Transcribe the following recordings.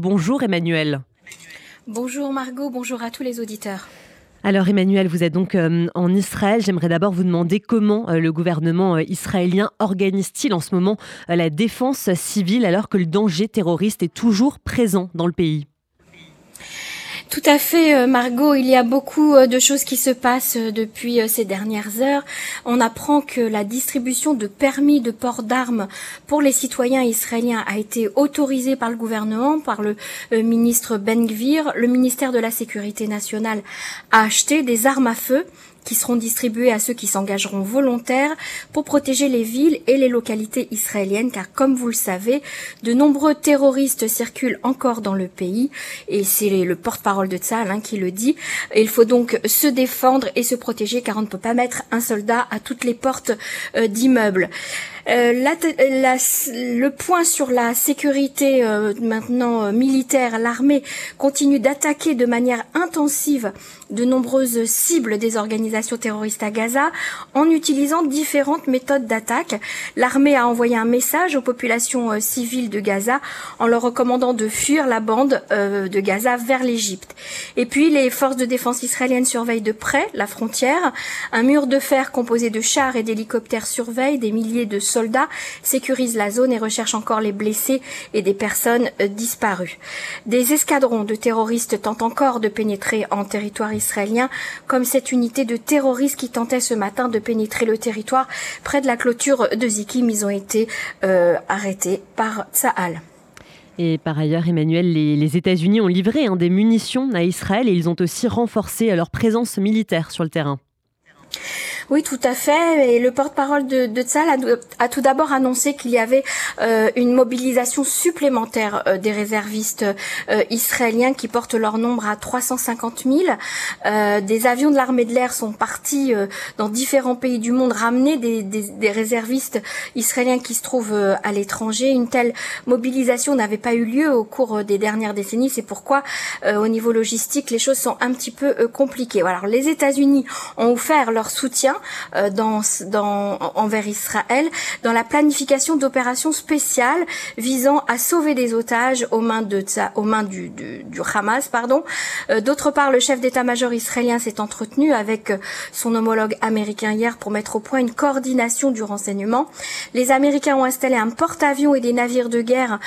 Bonjour Emmanuel. Bonjour Margot, bonjour à tous les auditeurs. Alors Emmanuel, vous êtes donc euh, en Israël. J'aimerais d'abord vous demander comment euh, le gouvernement euh, israélien organise-t-il en ce moment la défense civile alors que le danger terroriste est toujours présent dans le pays? Tout à fait, euh, Margot. Il y a beaucoup euh, de choses qui se passent euh, depuis ces dernières heures. On apprend que la distribution de permis de port d'armes pour les citoyens israéliens a été autorisée par le gouvernement, par le ministre Ben Gvir. Le ministère de la Sécurité nationale a acheté des armes à feu qui seront distribués à ceux qui s'engageront volontaires pour protéger les villes et les localités israéliennes, car comme vous le savez, de nombreux terroristes circulent encore dans le pays, et c'est le porte-parole de Tzal hein, qui le dit. il faut donc se défendre et se protéger, car on ne peut pas mettre un soldat à toutes les portes euh, d'immeubles. Euh, le point sur la sécurité euh, maintenant militaire, l'armée continue d'attaquer de manière intensive de nombreuses cibles des organisations terroristes à Gaza en utilisant différentes méthodes d'attaque. L'armée a envoyé un message aux populations civiles de Gaza en leur recommandant de fuir la bande de Gaza vers l'Égypte. Et puis les forces de défense israéliennes surveillent de près la frontière. Un mur de fer composé de chars et d'hélicoptères surveille des milliers de soldats soldats sécurisent la zone et recherchent encore les blessés et des personnes euh, disparues. Des escadrons de terroristes tentent encore de pénétrer en territoire israélien, comme cette unité de terroristes qui tentait ce matin de pénétrer le territoire près de la clôture de Zikim. Ils ont été euh, arrêtés par Tsahal. Et par ailleurs, Emmanuel, les, États-Unis ont livré hein, des munitions à Israël et ils ont aussi renforcé leur présence militaire sur le terrain. Oui, tout à fait. Et le porte-parole de, de Tzal a, tout d'abord annoncé qu'il y avait euh, une mobilisation supplémentaire euh, des réservistes euh, israéliens qui portent leur nombre à 350 000. des avions de l'armée de l'air sont partis dans différents pays du monde ramener des, des, des réservistes israéliens qui se trouvent à l'étranger. Une telle mobilisation n'avait pas eu lieu au cours des dernières décennies. C'est pourquoi, au niveau logistique, les choses sont un petit peu compliquées. Alors, les États-Unis ont offert leur soutien euh, dans, dans, envers Israël dans la planification d'opérations spéciales visant à sauver des otages aux mains, de, aux mains du, du, du Hamas. Pardon. Euh, d'autre part, le chef d'état-major israélien s'est entretenu avec euh, son homologue américain hier pour mettre au point une coordination du renseignement. Les Américains ont installé un porte-avions et des navires de guerre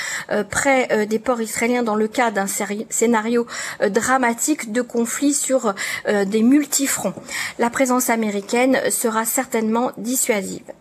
près des ports israéliens dans le cas d'un scénario dramatique de conflit sur des multifronts. La présence américaine sera certainement dissuasive.